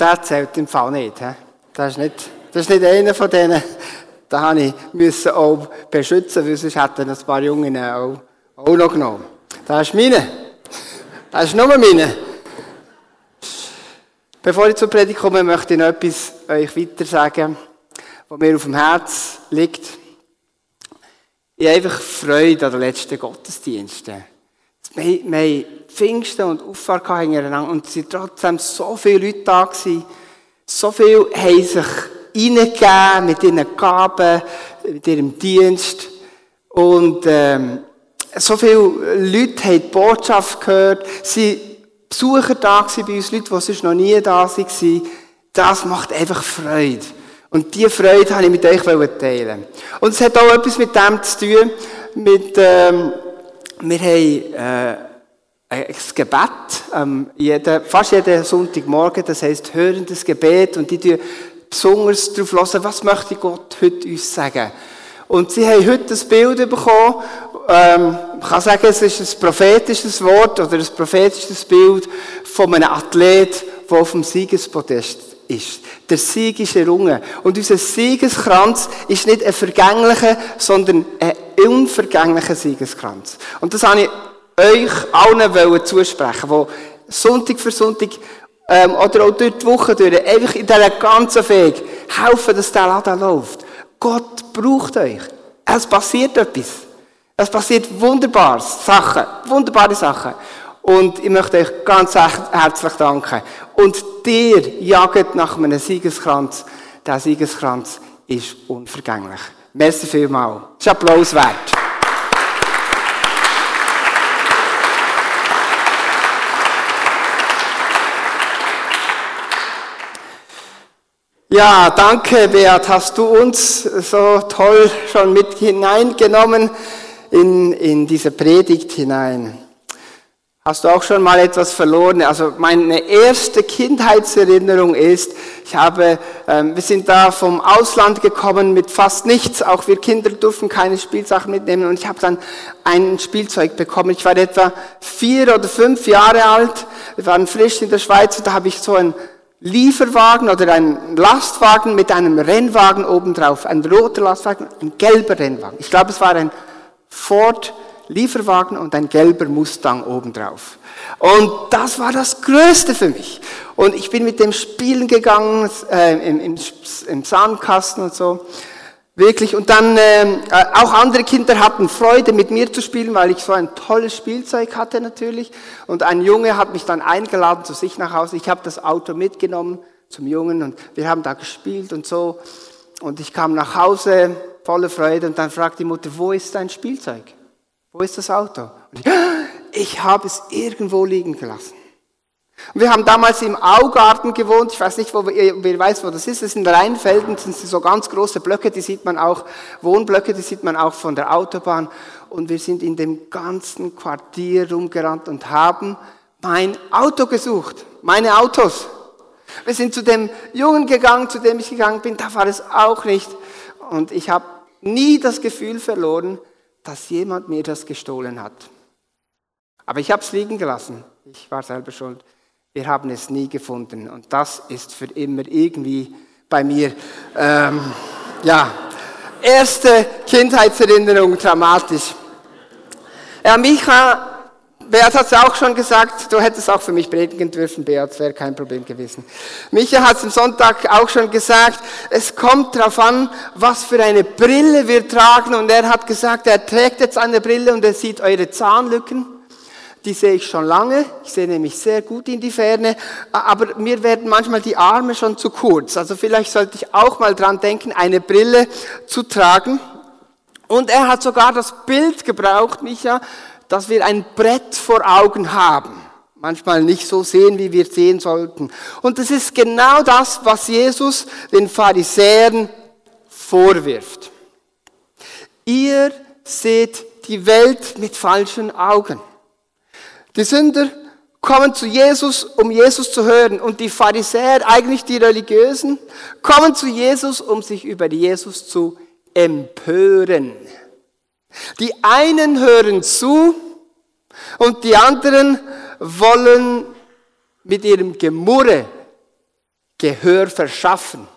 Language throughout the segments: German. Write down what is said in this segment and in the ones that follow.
der zählt im Fall nicht. Das, ist nicht das ist nicht einer von denen. Da habe ich müssen auch beschützen, weil sonst hätten ein paar Jungen auch, auch noch genommen. Das ist meine. Das ist nur meine. Bevor ich zur Predigt komme, möchte ich noch etwas euch weiter sagen, was mir auf dem Herz liegt. Ich habe einfach Freude an den letzten Gottesdiensten. Wir, haben Pfingsten und Auffahrt hintereinander und es waren trotzdem so viele Leute da gewesen. So viele haben sich reingegeben mit ihren Gaben, mit ihrem Dienst. Und ähm, so viele Leute haben die Botschaft gehört. Sie Besucher da bei uns, Leute, die sonst noch nie da waren. Das macht einfach Freude. Und diese Freude habe ich mit euch teilen. Und es hat auch etwas mit dem zu tun, mit, ähm, wir haben, äh, ein Gebet, ähm, jeden, fast jeden Sonntagmorgen, das heisst hörendes Gebet, und die tun besonders darauf hören, was möchte Gott heute uns sagen. Und sie haben heute ein Bild bekommen, ähm, man kann sagen, es ist ein prophetisches Wort oder ein prophetisches Bild von einem Athlet, der auf dem Siegespodest ist. Der Sieg ist errungen. Und unser Siegeskranz ist nicht ein vergänglicher, sondern ein unvergänglicher Siegeskranz. Und das habe ich euch allen zusprechen, die Sonntag für Sonntag ähm, oder auch durch die Woche durch, einfach in dieser ganzen Weg helfen, dass der Laden läuft. Gott braucht euch. Es passiert etwas. Es passiert wunderbare Sachen, wunderbare Sachen. Und ich möchte euch ganz herzlich danken. Und dir jagt nach einem Siegeskranz. Der Siegeskranz ist unvergänglich. Merci vielmals. Das ist Applaus wert. Ja, danke, Beat. Hast du uns so toll schon mit hineingenommen in, in diese Predigt hinein? Hast du auch schon mal etwas verloren? Also meine erste Kindheitserinnerung ist, ich habe, ähm, wir sind da vom Ausland gekommen mit fast nichts. Auch wir Kinder durften keine Spielsachen mitnehmen und ich habe dann ein Spielzeug bekommen. Ich war etwa vier oder fünf Jahre alt. Wir waren frisch in der Schweiz und da habe ich so ein Lieferwagen oder ein Lastwagen mit einem Rennwagen obendrauf. Ein roter Lastwagen, ein gelber Rennwagen. Ich glaube, es war ein Ford Lieferwagen und ein gelber Mustang obendrauf. Und das war das Größte für mich. Und ich bin mit dem Spielen gegangen, äh, im, im, im Sandkasten und so. Wirklich. Und dann ähm, äh, auch andere Kinder hatten Freude, mit mir zu spielen, weil ich so ein tolles Spielzeug hatte natürlich. Und ein Junge hat mich dann eingeladen zu sich nach Hause. Ich habe das Auto mitgenommen zum Jungen und wir haben da gespielt und so. Und ich kam nach Hause voller Freude und dann fragt die Mutter, wo ist dein Spielzeug? Wo ist das Auto? Ich, ich habe es irgendwo liegen gelassen. Und wir haben damals im Augarten gewohnt. Ich weiß nicht, wo, wer weiß, wo das ist. Das sind Rheinfelden, das sind so ganz große Blöcke, die sieht man auch, Wohnblöcke, die sieht man auch von der Autobahn. Und wir sind in dem ganzen Quartier rumgerannt und haben mein Auto gesucht. Meine Autos. Wir sind zu dem Jungen gegangen, zu dem ich gegangen bin. Da war es auch nicht. Und ich habe nie das Gefühl verloren, dass jemand mir das gestohlen hat. Aber ich habe es liegen gelassen. Ich war selber schuld. Wir haben es nie gefunden. Und das ist für immer irgendwie bei mir, ähm, ja, erste Kindheitserinnerung dramatisch. Ja, Micha, Beat hat es auch schon gesagt, du hättest auch für mich predigen dürfen, Beat, wäre kein Problem gewesen. Micha hat es am Sonntag auch schon gesagt, es kommt darauf an, was für eine Brille wir tragen. Und er hat gesagt, er trägt jetzt eine Brille und er sieht eure Zahnlücken die sehe ich schon lange. Ich sehe nämlich sehr gut in die Ferne. Aber mir werden manchmal die Arme schon zu kurz. Also vielleicht sollte ich auch mal dran denken, eine Brille zu tragen. Und er hat sogar das Bild gebraucht, Micha, dass wir ein Brett vor Augen haben. Manchmal nicht so sehen, wie wir sehen sollten. Und das ist genau das, was Jesus den Pharisäern vorwirft. Ihr seht die Welt mit falschen Augen. Die Sünder kommen zu Jesus, um Jesus zu hören. Und die Pharisäer, eigentlich die Religiösen, kommen zu Jesus, um sich über Jesus zu empören. Die einen hören zu und die anderen wollen mit ihrem Gemurre Gehör verschaffen.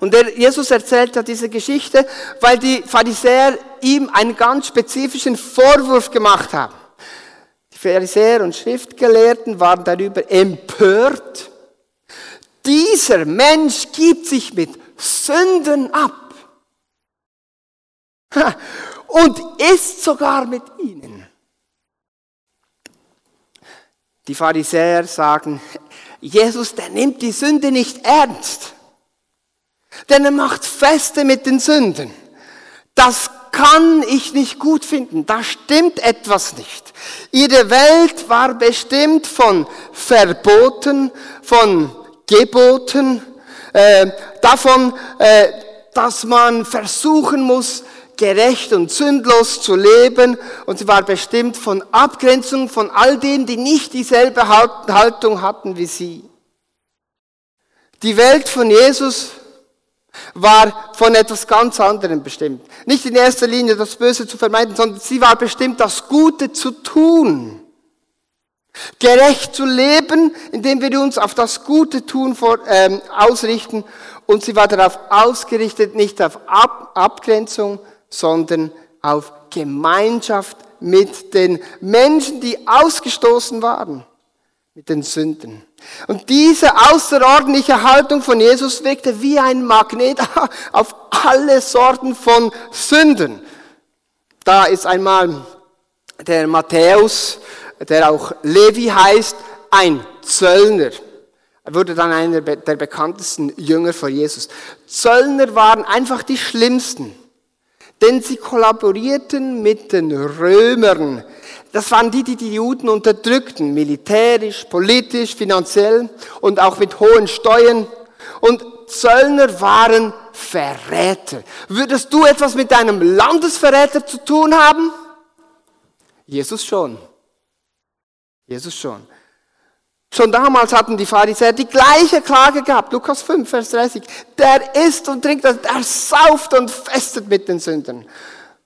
Und der Jesus erzählt ja diese Geschichte, weil die Pharisäer ihm einen ganz spezifischen Vorwurf gemacht haben. Die Pharisäer und Schriftgelehrten waren darüber empört. Dieser Mensch gibt sich mit Sünden ab und isst sogar mit ihnen. Die Pharisäer sagen, Jesus, der nimmt die Sünde nicht ernst. Denn er macht Feste mit den Sünden. Das kann ich nicht gut finden. Da stimmt etwas nicht. Ihre Welt war bestimmt von Verboten, von Geboten, äh, davon, äh, dass man versuchen muss, gerecht und sündlos zu leben. Und sie war bestimmt von Abgrenzung von all denen, die nicht dieselbe Haltung hatten wie sie. Die Welt von Jesus war von etwas ganz anderem bestimmt. Nicht in erster Linie das Böse zu vermeiden, sondern sie war bestimmt, das Gute zu tun. Gerecht zu leben, indem wir uns auf das Gute tun vor, ähm, ausrichten. Und sie war darauf ausgerichtet, nicht auf Ab Abgrenzung, sondern auf Gemeinschaft mit den Menschen, die ausgestoßen waren, mit den Sünden. Und diese außerordentliche Haltung von Jesus wirkte wie ein Magnet auf alle Sorten von Sünden. Da ist einmal der Matthäus, der auch Levi heißt, ein Zöllner. Er wurde dann einer der bekanntesten Jünger von Jesus. Zöllner waren einfach die schlimmsten, denn sie kollaborierten mit den Römern das waren die, die die Juden unterdrückten, militärisch, politisch, finanziell und auch mit hohen Steuern. Und Zöllner waren Verräter. Würdest du etwas mit einem Landesverräter zu tun haben? Jesus schon. Jesus schon. Schon damals hatten die Pharisäer die gleiche Klage gehabt. Lukas 5, Vers 30. Der isst und trinkt, der sauft und festet mit den Sündern.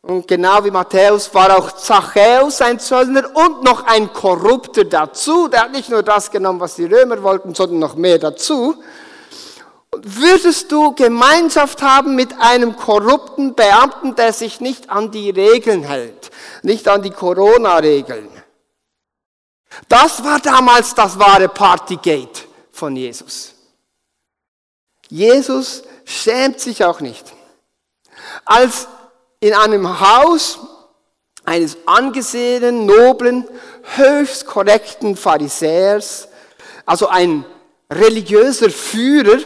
Und genau wie Matthäus war auch Zachäus ein Zöllner und noch ein Korrupter dazu. Der hat nicht nur das genommen, was die Römer wollten, sondern noch mehr dazu. Würdest du Gemeinschaft haben mit einem korrupten Beamten, der sich nicht an die Regeln hält, nicht an die Corona-Regeln? Das war damals das wahre Partygate von Jesus. Jesus schämt sich auch nicht. Als in einem Haus eines angesehenen, noblen, höchst korrekten Pharisäers, also ein religiöser Führer,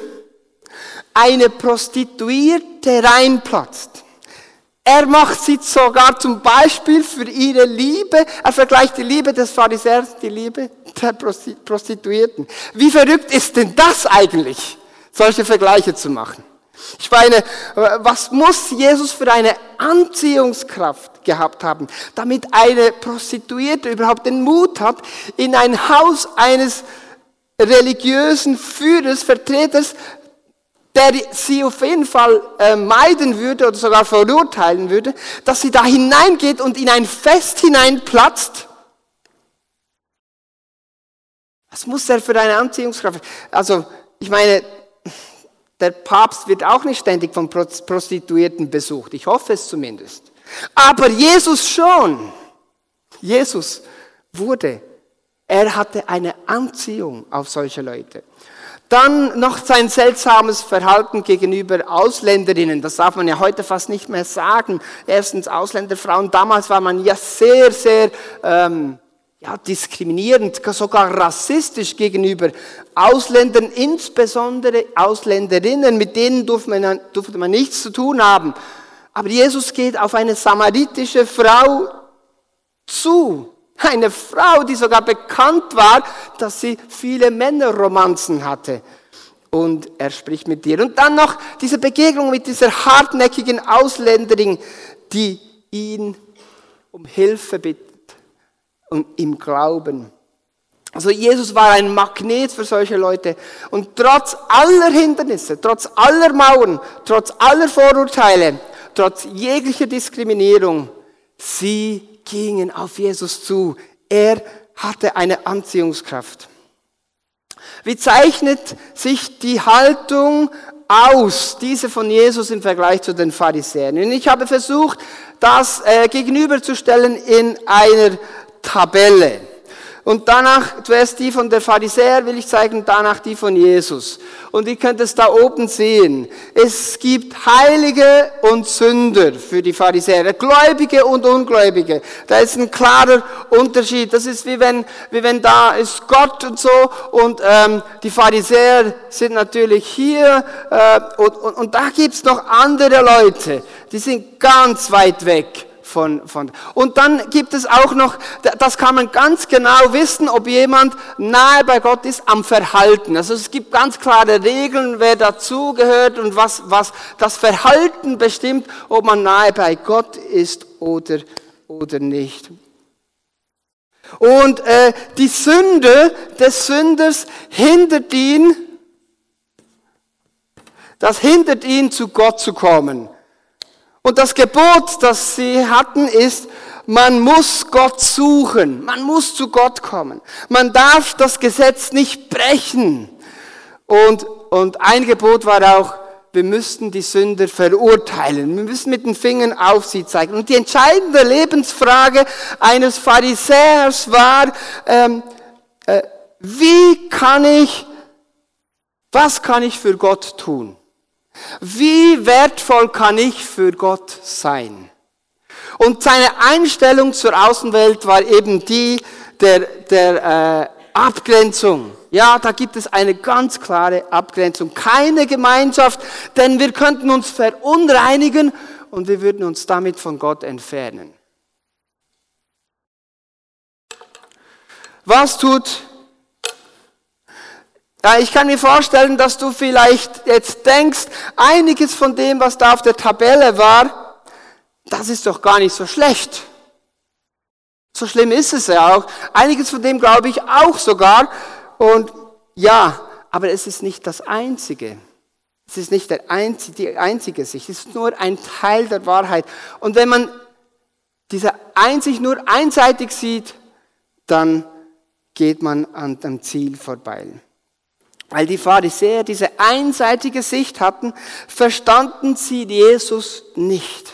eine Prostituierte reinplatzt. Er macht sie sogar zum Beispiel für ihre Liebe. Er vergleicht die Liebe des Pharisäers, die Liebe der Prostituierten. Wie verrückt ist denn das eigentlich, solche Vergleiche zu machen? Ich meine, was muss Jesus für eine Anziehungskraft gehabt haben, damit eine Prostituierte überhaupt den Mut hat, in ein Haus eines religiösen Führers, Vertreters, der sie auf jeden Fall äh, meiden würde oder sogar verurteilen würde, dass sie da hineingeht und in ein Fest hineinplatzt. Was muss er für eine Anziehungskraft? Also, ich meine, der Papst wird auch nicht ständig von Prostituierten besucht. Ich hoffe es zumindest. Aber Jesus schon. Jesus wurde. Er hatte eine Anziehung auf solche Leute. Dann noch sein seltsames Verhalten gegenüber Ausländerinnen. Das darf man ja heute fast nicht mehr sagen. Erstens Ausländerfrauen. Damals war man ja sehr, sehr ähm, ja, diskriminierend, sogar rassistisch gegenüber Ausländern, insbesondere Ausländerinnen, mit denen durfte man, durfte man nichts zu tun haben. Aber Jesus geht auf eine samaritische Frau zu. Eine Frau, die sogar bekannt war, dass sie viele Männerromanzen hatte. Und er spricht mit ihr. Und dann noch diese Begegnung mit dieser hartnäckigen Ausländerin, die ihn um Hilfe bittet und im Glauben. Also Jesus war ein Magnet für solche Leute. Und trotz aller Hindernisse, trotz aller Mauern, trotz aller Vorurteile, trotz jeglicher Diskriminierung, sie gingen auf Jesus zu. Er hatte eine Anziehungskraft. Wie zeichnet sich die Haltung aus, diese von Jesus im Vergleich zu den Pharisäern? Und ich habe versucht, das äh, gegenüberzustellen in einer Tabelle. Und danach, zuerst die von der Pharisäer will ich zeigen, danach die von Jesus. Und ihr könnt es da oben sehen. Es gibt Heilige und Sünder für die Pharisäer, Gläubige und Ungläubige. Da ist ein klarer Unterschied. Das ist wie wenn, wie wenn da ist Gott und so und ähm, die Pharisäer sind natürlich hier äh, und, und, und da gibt's noch andere Leute, die sind ganz weit weg von, von. Und dann gibt es auch noch, das kann man ganz genau wissen, ob jemand nahe bei Gott ist am Verhalten. Also es gibt ganz klare Regeln, wer dazugehört und was, was das Verhalten bestimmt, ob man nahe bei Gott ist oder, oder nicht. Und äh, die Sünde des Sünders hindert ihn, das hindert ihn, zu Gott zu kommen. Und das Gebot, das sie hatten, ist, man muss Gott suchen, man muss zu Gott kommen. Man darf das Gesetz nicht brechen. Und, und ein Gebot war auch, wir müssten die Sünder verurteilen. Wir müssen mit den Fingern auf sie zeigen. Und die entscheidende Lebensfrage eines Pharisäers war, ähm, äh, wie kann ich, was kann ich für Gott tun? Wie wertvoll kann ich für Gott sein? Und seine Einstellung zur Außenwelt war eben die der, der äh, Abgrenzung. Ja, da gibt es eine ganz klare Abgrenzung. Keine Gemeinschaft, denn wir könnten uns verunreinigen und wir würden uns damit von Gott entfernen. Was tut ja, ich kann mir vorstellen, dass du vielleicht jetzt denkst, einiges von dem, was da auf der Tabelle war, das ist doch gar nicht so schlecht. So schlimm ist es ja auch. Einiges von dem glaube ich auch sogar. Und ja, aber es ist nicht das Einzige. Es ist nicht der einzige, die einzige Sicht. Es ist nur ein Teil der Wahrheit. Und wenn man diese Einsicht nur einseitig sieht, dann geht man an dem Ziel vorbei. Weil die Pharisäer diese einseitige Sicht hatten, verstanden sie Jesus nicht.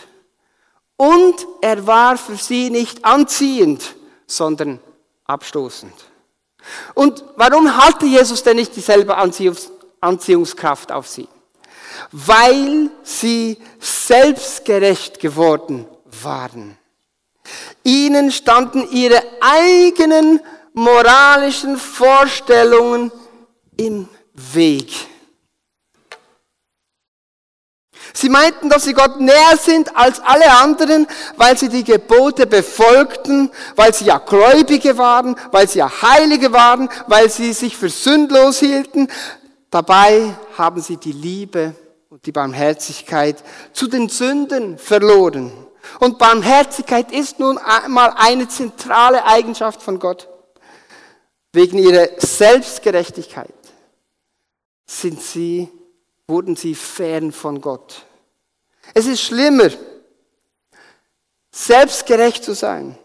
Und er war für sie nicht anziehend, sondern abstoßend. Und warum hatte Jesus denn nicht dieselbe Anziehungskraft auf sie? Weil sie selbstgerecht geworden waren. Ihnen standen ihre eigenen moralischen Vorstellungen im Weg. Sie meinten, dass sie Gott näher sind als alle anderen, weil sie die Gebote befolgten, weil sie ja Gläubige waren, weil sie ja Heilige waren, weil sie sich für sündlos hielten. Dabei haben sie die Liebe und die Barmherzigkeit zu den Sünden verloren. Und Barmherzigkeit ist nun einmal eine zentrale Eigenschaft von Gott. Wegen ihrer Selbstgerechtigkeit sind sie, wurden sie fern von Gott. Es ist schlimmer, selbstgerecht zu sein,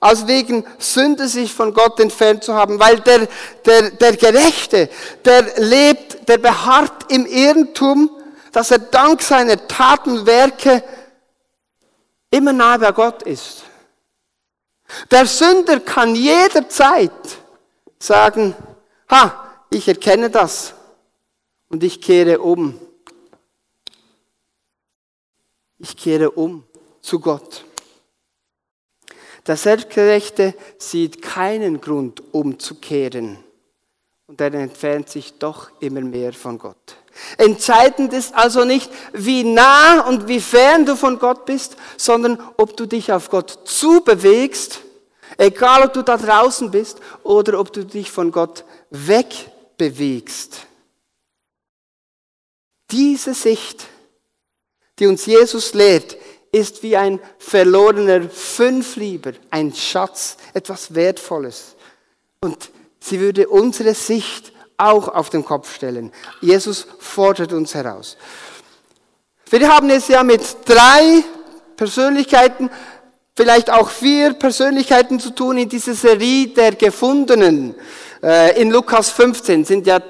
als wegen Sünde sich von Gott entfernt zu haben, weil der, der, der Gerechte, der lebt, der beharrt im Irrtum, dass er dank seiner Taten, Werke immer nahe bei Gott ist. Der Sünder kann jederzeit sagen, ha, ich erkenne das und ich kehre um. Ich kehre um zu Gott. Der Selbstgerechte sieht keinen Grund, umzukehren. Und er entfernt sich doch immer mehr von Gott. Entscheidend ist also nicht, wie nah und wie fern du von Gott bist, sondern ob du dich auf Gott zubewegst, egal ob du da draußen bist oder ob du dich von Gott wegbewegst. Diese Sicht, die uns Jesus lehrt, ist wie ein verlorener Fünflieber, ein Schatz, etwas Wertvolles. Und sie würde unsere Sicht auch auf den Kopf stellen. Jesus fordert uns heraus. Wir haben es ja mit drei Persönlichkeiten, vielleicht auch vier Persönlichkeiten zu tun in dieser Serie der Gefundenen. Äh, in Lukas 15 sind ja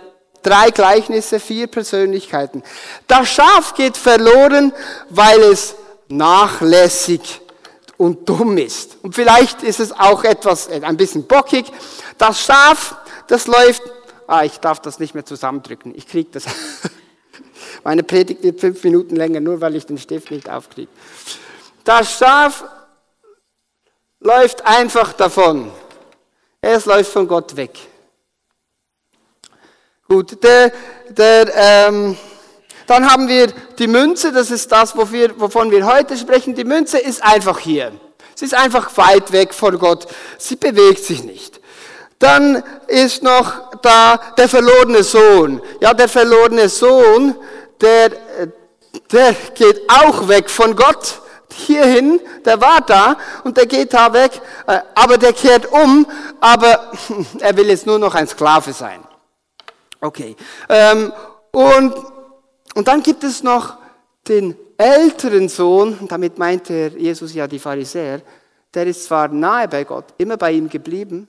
drei Gleichnisse, vier Persönlichkeiten. Das Schaf geht verloren, weil es nachlässig und dumm ist. Und vielleicht ist es auch etwas, äh, ein bisschen bockig. Das Schaf, das läuft, ah, ich darf das nicht mehr zusammendrücken, ich krieg das. Meine Predigt wird fünf Minuten länger, nur weil ich den Stift nicht aufkriege. Das Schaf läuft einfach davon. Es läuft von Gott weg. Gut, der, der, ähm, dann haben wir die Münze, das ist das, wovon wir heute sprechen. Die Münze ist einfach hier. Sie ist einfach weit weg von Gott. Sie bewegt sich nicht. Dann ist noch da der verlorene Sohn. Ja, der verlorene Sohn, der, der geht auch weg von Gott hierhin, der war da und der geht da weg, äh, aber der kehrt um, aber er will jetzt nur noch ein Sklave sein. Okay. Ähm, und, und dann gibt es noch den älteren Sohn, damit meinte Jesus ja die Pharisäer, der ist zwar nahe bei Gott, immer bei ihm geblieben,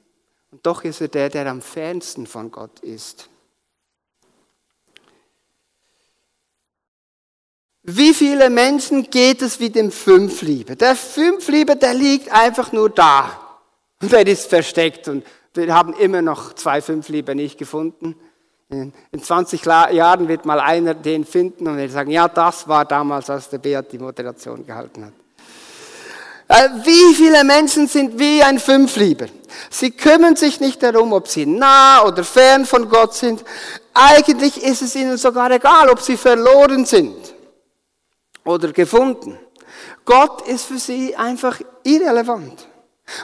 und doch ist er der, der am fernsten von Gott ist. Wie viele Menschen geht es wie dem Fünfliebe? Der Fünfliebe, der liegt einfach nur da. Und der ist versteckt. Und wir haben immer noch zwei Fünfliebe nicht gefunden. In 20 Jahren wird mal einer den finden und wird sagen, ja, das war damals, als der Beat die Moderation gehalten hat. Äh, wie viele Menschen sind wie ein Fünflieber? Sie kümmern sich nicht darum, ob sie nah oder fern von Gott sind. Eigentlich ist es ihnen sogar egal, ob sie verloren sind oder gefunden. Gott ist für sie einfach irrelevant.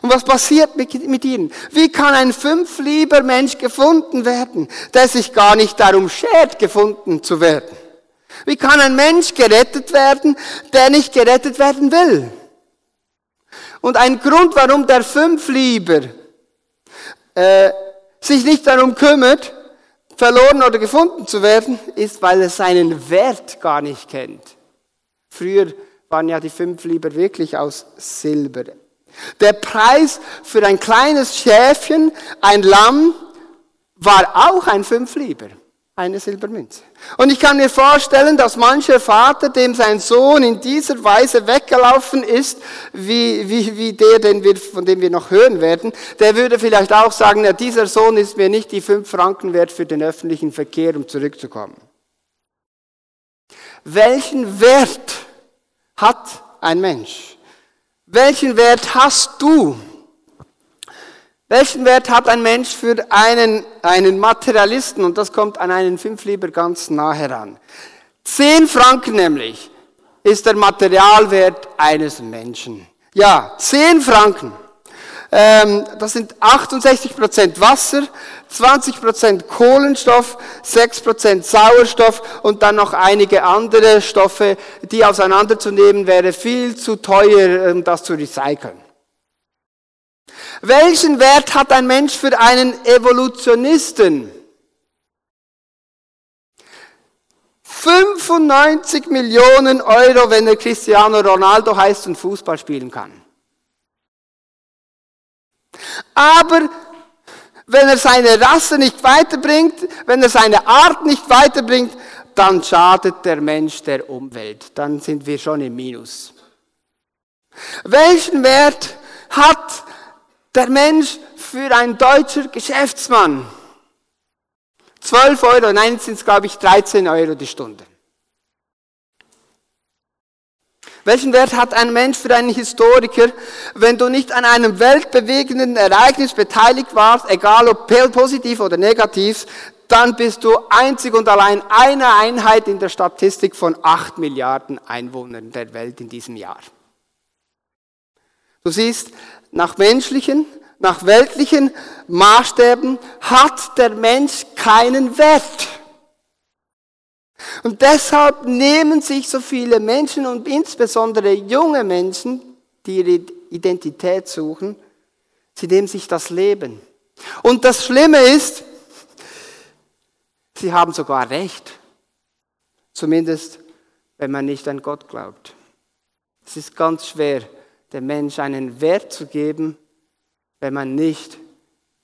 Und was passiert mit, ihnen? Wie kann ein fünflieber Mensch gefunden werden, der sich gar nicht darum schert, gefunden zu werden? Wie kann ein Mensch gerettet werden, der nicht gerettet werden will? Und ein Grund, warum der Fünflieber äh, sich nicht darum kümmert, verloren oder gefunden zu werden, ist, weil er seinen Wert gar nicht kennt. Früher waren ja die Fünflieber wirklich aus Silber. Der Preis für ein kleines Schäfchen, ein Lamm, war auch ein Fünflieber, eine Silbermünze. Und ich kann mir vorstellen, dass mancher Vater, dem sein Sohn in dieser Weise weggelaufen ist, wie, wie, wie der, den wir, von dem wir noch hören werden, der würde vielleicht auch sagen, ja, dieser Sohn ist mir nicht die fünf Franken wert für den öffentlichen Verkehr, um zurückzukommen. Welchen Wert hat ein Mensch? Welchen Wert hast du? Welchen Wert hat ein Mensch für einen, einen Materialisten? Und das kommt an einen Fünflieber ganz nah heran. Zehn Franken nämlich ist der Materialwert eines Menschen. Ja, zehn Franken. Ähm, das sind 68 Prozent Wasser, 20 Prozent Kohlenstoff, 6 Prozent Sauerstoff und dann noch einige andere Stoffe, die auseinanderzunehmen wäre viel zu teuer, um das zu recyceln. Welchen Wert hat ein Mensch für einen Evolutionisten? 95 Millionen Euro, wenn er Cristiano Ronaldo heißt und Fußball spielen kann. Aber wenn er seine Rasse nicht weiterbringt, wenn er seine Art nicht weiterbringt, dann schadet der Mensch der Umwelt. Dann sind wir schon im Minus. Welchen Wert hat der Mensch für ein deutscher Geschäftsmann? 12 Euro, nein, sind es glaube ich 13 Euro die Stunde. Welchen Wert hat ein Mensch für einen Historiker, wenn du nicht an einem weltbewegenden Ereignis beteiligt warst, egal ob positiv oder negativ, dann bist du einzig und allein eine Einheit in der Statistik von acht Milliarden Einwohnern der Welt in diesem Jahr. Du siehst, nach menschlichen, nach weltlichen Maßstäben hat der Mensch keinen Wert. Und deshalb nehmen sich so viele Menschen und insbesondere junge Menschen, die ihre Identität suchen, sie nehmen sich das Leben. Und das Schlimme ist, sie haben sogar recht. Zumindest, wenn man nicht an Gott glaubt. Es ist ganz schwer, dem Mensch einen Wert zu geben, wenn man nicht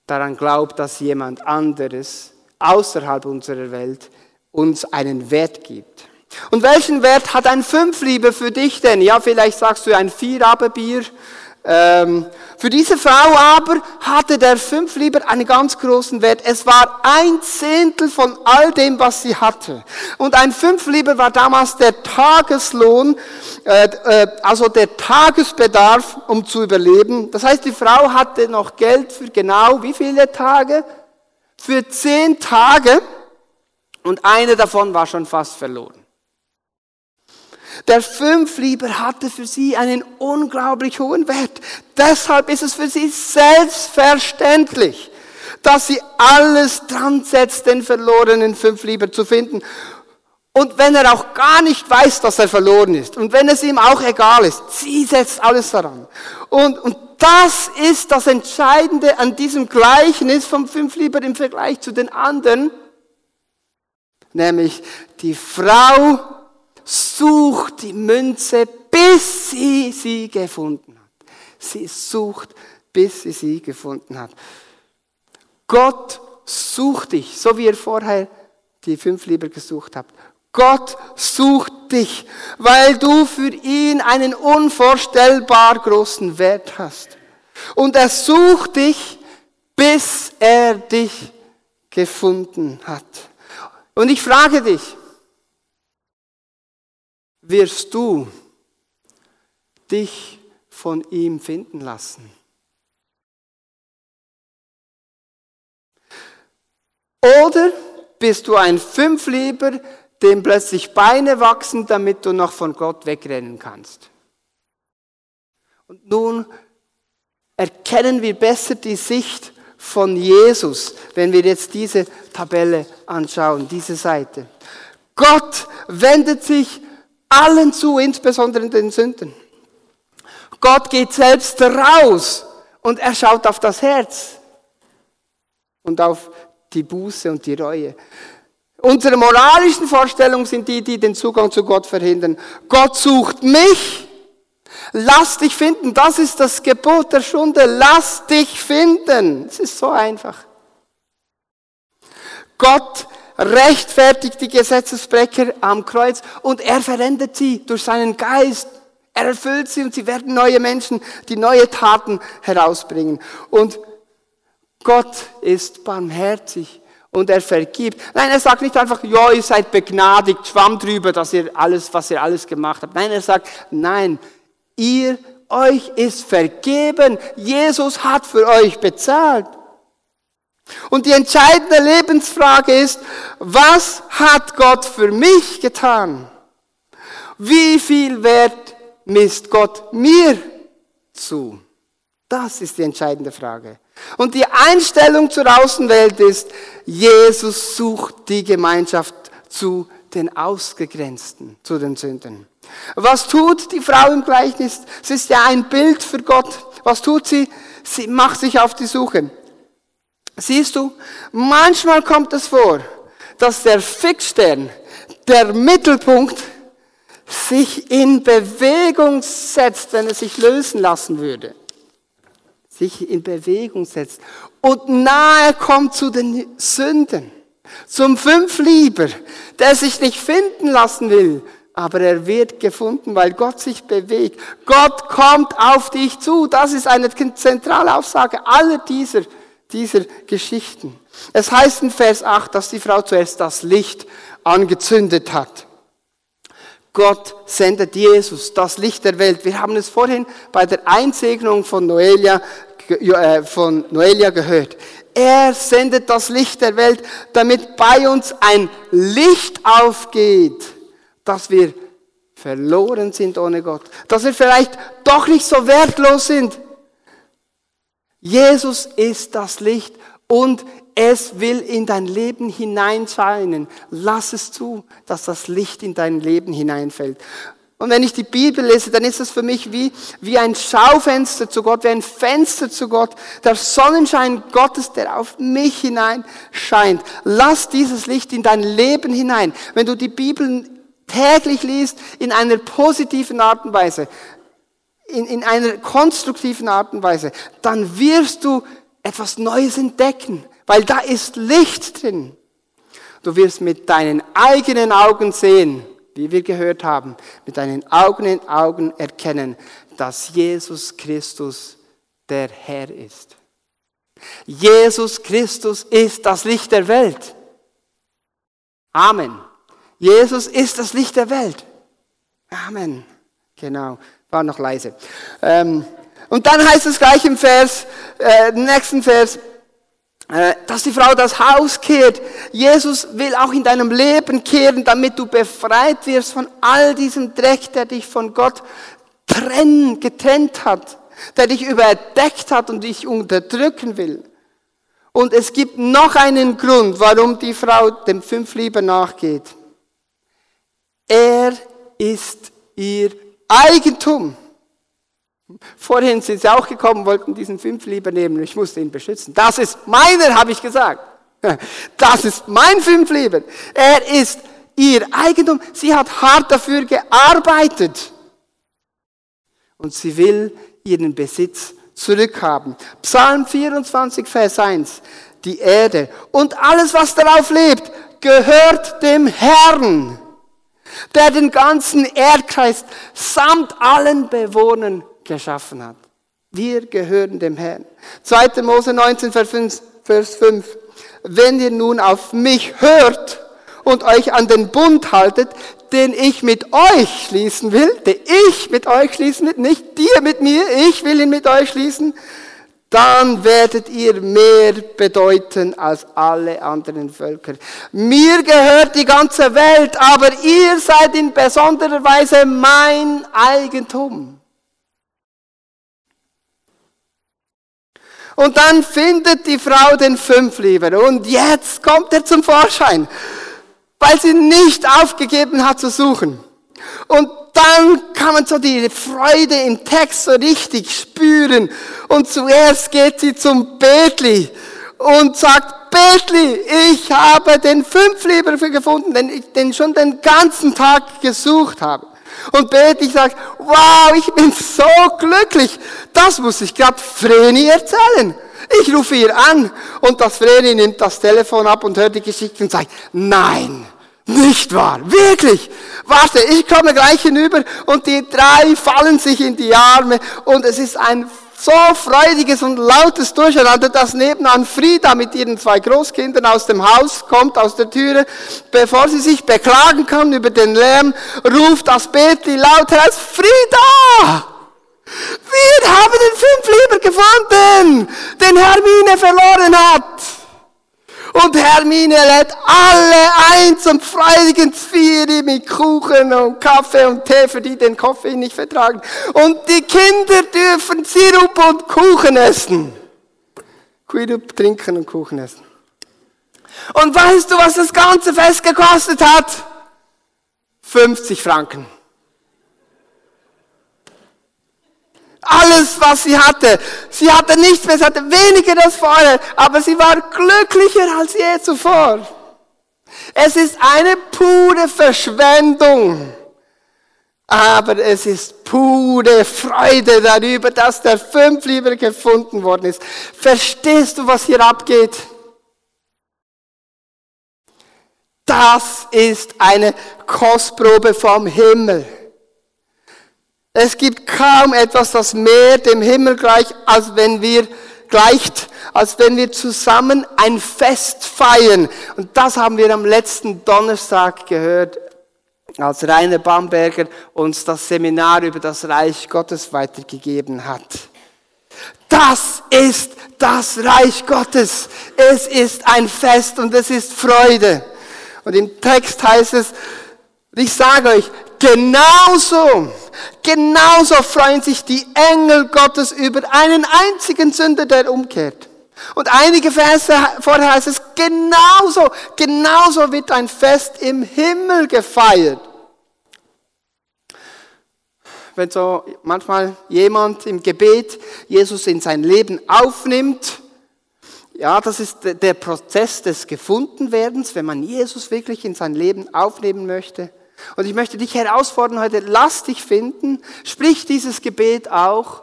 daran glaubt, dass jemand anderes außerhalb unserer Welt uns einen Wert gibt. Und welchen Wert hat ein Fünfliebe für dich denn? Ja, vielleicht sagst du ein Vierabendbier ähm, für diese Frau aber hatte der Fünflieber einen ganz großen Wert. Es war ein Zehntel von all dem, was sie hatte. Und ein Fünflieber war damals der Tageslohn, äh, äh, also der Tagesbedarf, um zu überleben. Das heißt, die Frau hatte noch Geld für genau wie viele Tage? Für zehn Tage. Und eine davon war schon fast verloren. Der Fünflieber hatte für sie einen unglaublich hohen Wert. Deshalb ist es für sie selbstverständlich, dass sie alles dran setzt, den verlorenen Fünflieber zu finden. Und wenn er auch gar nicht weiß, dass er verloren ist, und wenn es ihm auch egal ist, sie setzt alles daran. Und, und das ist das Entscheidende an diesem Gleichnis vom Fünflieber im Vergleich zu den anderen, nämlich die Frau sucht die Münze, bis sie sie gefunden hat. Sie sucht, bis sie sie gefunden hat. Gott sucht dich, so wie ihr vorher die fünf Lieber gesucht habt. Gott sucht dich, weil du für ihn einen unvorstellbar großen Wert hast. Und er sucht dich, bis er dich gefunden hat. Und ich frage dich, wirst du dich von ihm finden lassen. Oder bist du ein Fünflieber, dem plötzlich Beine wachsen, damit du noch von Gott wegrennen kannst. Und nun erkennen wir besser die Sicht von Jesus, wenn wir jetzt diese Tabelle anschauen, diese Seite. Gott wendet sich allen zu, insbesondere den Sünden. Gott geht selbst raus und er schaut auf das Herz und auf die Buße und die Reue. Unsere moralischen Vorstellungen sind die, die den Zugang zu Gott verhindern. Gott sucht mich. Lass dich finden. Das ist das Gebot der Stunde. Lass dich finden. Es ist so einfach. Gott rechtfertigt die Gesetzesbrecher am Kreuz und er verändert sie durch seinen Geist. Er erfüllt sie und sie werden neue Menschen, die neue Taten herausbringen. Und Gott ist barmherzig und er vergibt. Nein, er sagt nicht einfach, ja, ihr seid begnadigt, schwamm drüber, dass ihr alles, was ihr alles gemacht habt. Nein, er sagt, nein, ihr, euch ist vergeben. Jesus hat für euch bezahlt. Und die entscheidende Lebensfrage ist, was hat Gott für mich getan? Wie viel Wert misst Gott mir zu? Das ist die entscheidende Frage. Und die Einstellung zur Außenwelt ist, Jesus sucht die Gemeinschaft zu den Ausgegrenzten, zu den Sünden. Was tut die Frau im Gleichnis? Sie ist ja ein Bild für Gott. Was tut sie? Sie macht sich auf die Suche. Siehst du, manchmal kommt es vor, dass der Fixstern, der Mittelpunkt, sich in Bewegung setzt, wenn er sich lösen lassen würde. Sich in Bewegung setzt und nahe kommt zu den Sünden, zum Fünflieber, der sich nicht finden lassen will, aber er wird gefunden, weil Gott sich bewegt. Gott kommt auf dich zu. Das ist eine zentrale Aussage aller dieser dieser Geschichten. Es heißt in Vers 8, dass die Frau zuerst das Licht angezündet hat. Gott sendet Jesus, das Licht der Welt. Wir haben es vorhin bei der Einsegnung von Noelia, äh, von Noelia gehört. Er sendet das Licht der Welt, damit bei uns ein Licht aufgeht, dass wir verloren sind ohne Gott, dass wir vielleicht doch nicht so wertlos sind, Jesus ist das Licht und es will in dein Leben hineinscheinen. Lass es zu, dass das Licht in dein Leben hineinfällt. Und wenn ich die Bibel lese, dann ist es für mich wie, wie ein Schaufenster zu Gott, wie ein Fenster zu Gott. Der Sonnenschein Gottes, der auf mich hinein scheint. Lass dieses Licht in dein Leben hinein. Wenn du die Bibel täglich liest, in einer positiven Art und Weise, in, in einer konstruktiven Art und Weise, dann wirst du etwas Neues entdecken, weil da ist Licht drin. Du wirst mit deinen eigenen Augen sehen, wie wir gehört haben, mit deinen eigenen Augen erkennen, dass Jesus Christus der Herr ist. Jesus Christus ist das Licht der Welt. Amen. Jesus ist das Licht der Welt. Amen. Genau. War noch leise. Ähm, und dann heißt es gleich im Vers, äh, nächsten Vers, äh, dass die Frau das Haus kehrt. Jesus will auch in deinem Leben kehren, damit du befreit wirst von all diesem Dreck, der dich von Gott trennen, getrennt hat, der dich überdeckt hat und dich unterdrücken will. Und es gibt noch einen Grund, warum die Frau dem Fünflieber nachgeht. Er ist ihr Eigentum. Vorhin sind sie auch gekommen, wollten diesen Fünflieber nehmen. Ich musste ihn beschützen. Das ist meiner, habe ich gesagt. Das ist mein Fünflieber. Er ist ihr Eigentum. Sie hat hart dafür gearbeitet. Und sie will ihren Besitz zurückhaben. Psalm 24, Vers 1. Die Erde und alles, was darauf lebt, gehört dem Herrn, der den ganzen Erdkreis samt allen Bewohnern geschaffen hat. Wir gehören dem Herrn. 2. Mose 19, Vers 5. Wenn ihr nun auf mich hört und euch an den Bund haltet, den ich mit euch schließen will, den ich mit euch schließen will, nicht dir mit mir, ich will ihn mit euch schließen, dann werdet ihr mehr bedeuten als alle anderen Völker. Mir gehört die ganze Welt, aber ihr seid in besonderer Weise mein Eigentum. Und dann findet die Frau den Fünflieber und jetzt kommt er zum Vorschein weil sie nicht aufgegeben hat zu suchen. Und dann kann man so die Freude im Text so richtig spüren. Und zuerst geht sie zum Betli und sagt, Betli, ich habe den Fünflieber gefunden, den ich den schon den ganzen Tag gesucht habe. Und Betli sagt, wow, ich bin so glücklich. Das muss ich gerade Vreni erzählen. Ich rufe ihr an und das Vreni nimmt das Telefon ab und hört die Geschichte und sagt, nein, nicht wahr, wirklich. Warte, ich komme gleich hinüber und die drei fallen sich in die Arme und es ist ein so freudiges und lautes Durcheinander, dass nebenan Frieda mit ihren zwei Großkindern aus dem Haus kommt, aus der Türe. Bevor sie sich beklagen kann über den Lärm, ruft das Betli laut heraus, Frieda! Wir haben den Fünflieber gefunden, den Hermine verloren hat. Und Hermine lädt alle ein zum freudigen Zvieri mit Kuchen und Kaffee und Tee, für die den Kaffee nicht vertragen. Und die Kinder dürfen Sirup und Kuchen essen. Sirup trinken und Kuchen essen. Und weißt du, was das ganze Fest gekostet hat? 50 Franken. Alles, was sie hatte. Sie hatte nichts mehr, sie hatte weniger als vorher, aber sie war glücklicher als je zuvor. Es ist eine pure Verschwendung. Aber es ist pure Freude darüber, dass der Fünflieber gefunden worden ist. Verstehst du, was hier abgeht? Das ist eine Kostprobe vom Himmel. Es gibt kaum etwas, das mehr dem Himmel gleicht, als wenn wir gleicht, als wenn wir zusammen ein Fest feiern. Und das haben wir am letzten Donnerstag gehört, als Rainer Bamberger uns das Seminar über das Reich Gottes weitergegeben hat. Das ist das Reich Gottes. Es ist ein Fest und es ist Freude. Und im Text heißt es, ich sage euch, genauso Genauso freuen sich die Engel Gottes über einen einzigen Sünder, der umkehrt. Und einige Verse vorher heißt es, genauso, genauso wird ein Fest im Himmel gefeiert. Wenn so manchmal jemand im Gebet Jesus in sein Leben aufnimmt, ja, das ist der Prozess des Gefundenwerdens, wenn man Jesus wirklich in sein Leben aufnehmen möchte. Und ich möchte dich herausfordern heute, lass dich finden, sprich dieses Gebet auch.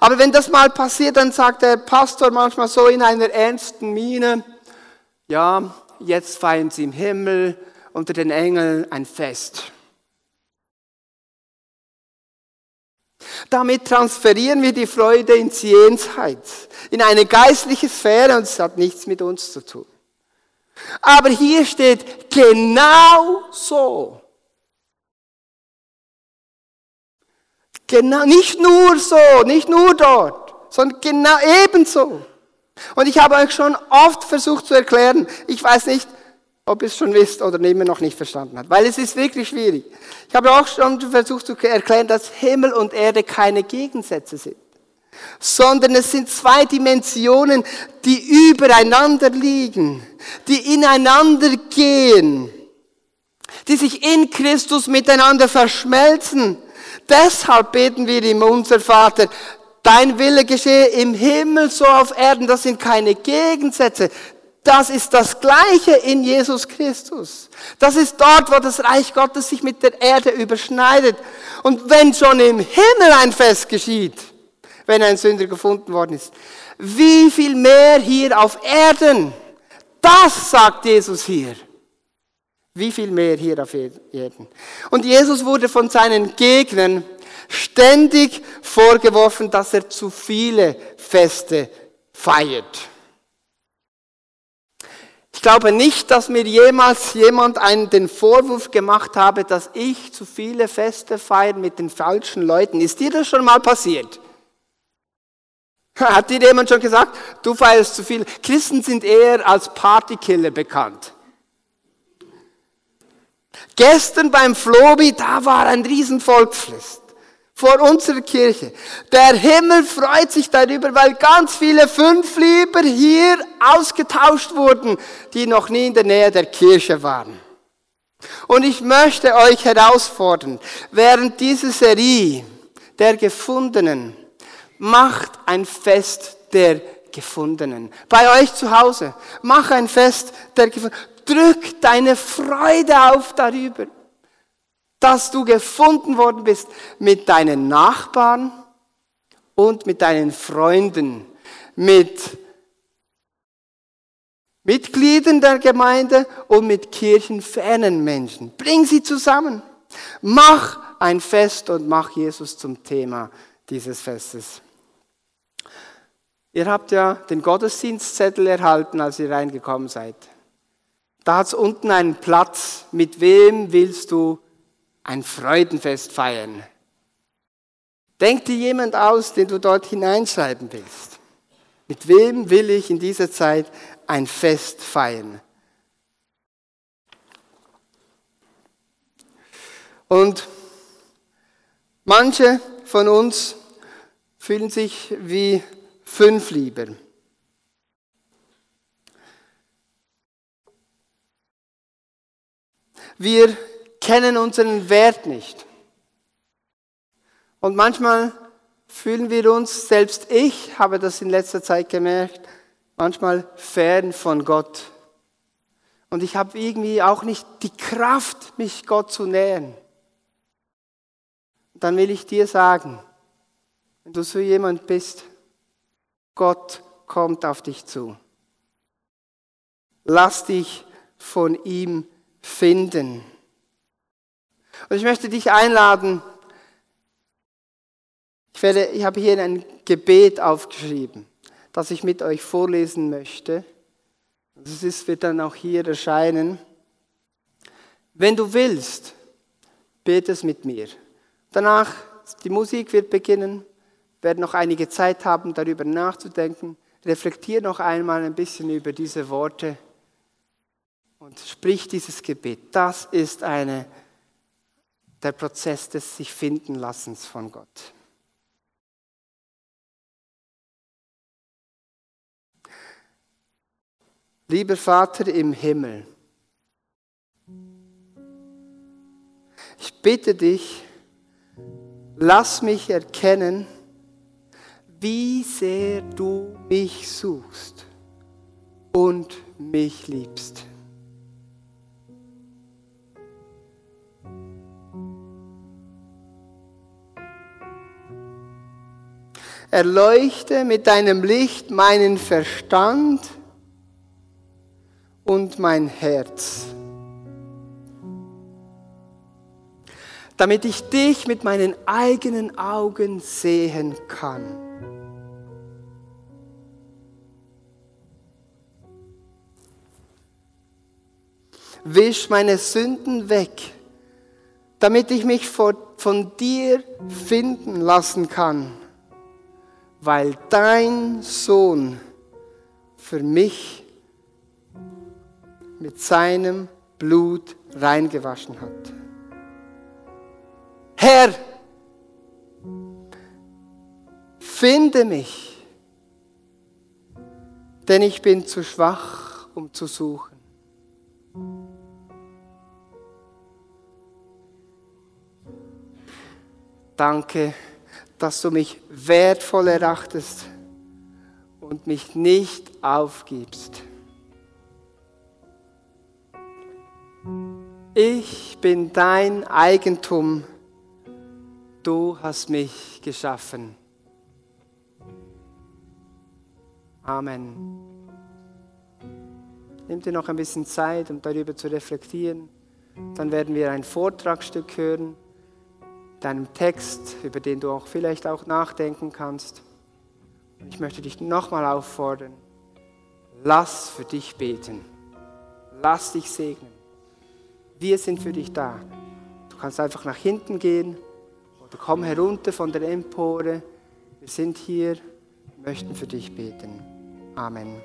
Aber wenn das mal passiert, dann sagt der Pastor manchmal so in einer ernsten Miene, ja, jetzt feiern sie im Himmel unter den Engeln ein Fest. Damit transferieren wir die Freude ins Jenseits, in eine geistliche Sphäre und es hat nichts mit uns zu tun. Aber hier steht genau so. Genau, nicht nur so, nicht nur dort, sondern genau ebenso. Und ich habe euch schon oft versucht zu erklären, ich weiß nicht, ob ihr es schon wisst oder immer noch nicht verstanden habt, weil es ist wirklich schwierig. Ich habe auch schon versucht zu erklären, dass Himmel und Erde keine Gegensätze sind, sondern es sind zwei Dimensionen, die übereinander liegen, die ineinander gehen, die sich in Christus miteinander verschmelzen. Deshalb beten wir ihm, unser Vater, dein Wille geschehe im Himmel so auf Erden. Das sind keine Gegensätze. Das ist das Gleiche in Jesus Christus. Das ist dort, wo das Reich Gottes sich mit der Erde überschneidet. Und wenn schon im Himmel ein Fest geschieht, wenn ein Sünder gefunden worden ist, wie viel mehr hier auf Erden? Das sagt Jesus hier. Wie viel mehr hier auf Erden. Und Jesus wurde von seinen Gegnern ständig vorgeworfen, dass er zu viele Feste feiert. Ich glaube nicht, dass mir jemals jemand einen den Vorwurf gemacht habe, dass ich zu viele Feste feiere mit den falschen Leuten. Ist dir das schon mal passiert? Hat dir jemand schon gesagt, du feierst zu viel? Christen sind eher als Partykiller bekannt. Gestern beim Flobi, da war ein Riesenvolksfest vor unserer Kirche. Der Himmel freut sich darüber, weil ganz viele Fünflieber hier ausgetauscht wurden, die noch nie in der Nähe der Kirche waren. Und ich möchte euch herausfordern, während dieser Serie der Gefundenen, macht ein Fest der Gefundenen. Bei euch zu Hause, mach ein Fest der Gefundenen. Drück deine Freude auf darüber dass du gefunden worden bist mit deinen Nachbarn und mit deinen Freunden, mit Mitgliedern der Gemeinde und mit kirchenfernen Menschen. Bring sie zusammen. Mach ein Fest und mach Jesus zum Thema dieses Festes. Ihr habt ja den Gottesdienstzettel erhalten, als ihr reingekommen seid. Da hat es unten einen Platz. Mit wem willst du ein Freudenfest feiern. Denk dir jemand aus, den du dort hineinschreiben willst. Mit wem will ich in dieser Zeit ein Fest feiern? Und manche von uns fühlen sich wie fünf lieber. Wir kennen unseren Wert nicht. Und manchmal fühlen wir uns, selbst ich habe das in letzter Zeit gemerkt, manchmal fern von Gott. Und ich habe irgendwie auch nicht die Kraft, mich Gott zu nähern. Dann will ich dir sagen, wenn du so jemand bist, Gott kommt auf dich zu. Lass dich von ihm finden. Und ich möchte dich einladen, ich, werde, ich habe hier ein Gebet aufgeschrieben, das ich mit euch vorlesen möchte. Das ist, wird dann auch hier erscheinen. Wenn du willst, bete es mit mir. Danach, die Musik wird beginnen, werden noch einige Zeit haben, darüber nachzudenken. Reflektier noch einmal ein bisschen über diese Worte und sprich dieses Gebet. Das ist eine der Prozess des sich finden Lassens von Gott. Lieber Vater im Himmel, ich bitte dich, lass mich erkennen, wie sehr du mich suchst und mich liebst. Erleuchte mit deinem Licht meinen Verstand und mein Herz, damit ich dich mit meinen eigenen Augen sehen kann. Wisch meine Sünden weg, damit ich mich von dir finden lassen kann, weil dein Sohn für mich mit seinem Blut reingewaschen hat. Herr, finde mich, denn ich bin zu schwach, um zu suchen. Danke, dass du mich wertvoll erachtest und mich nicht aufgibst. Ich bin dein Eigentum. Du hast mich geschaffen. Amen. Nimm dir noch ein bisschen Zeit, um darüber zu reflektieren. Dann werden wir ein Vortragsstück hören deinem Text, über den du auch vielleicht auch nachdenken kannst. Und ich möchte dich nochmal auffordern, lass für dich beten. Lass dich segnen. Wir sind für dich da. Du kannst einfach nach hinten gehen oder komm herunter von der Empore. Wir sind hier, möchten für dich beten. Amen.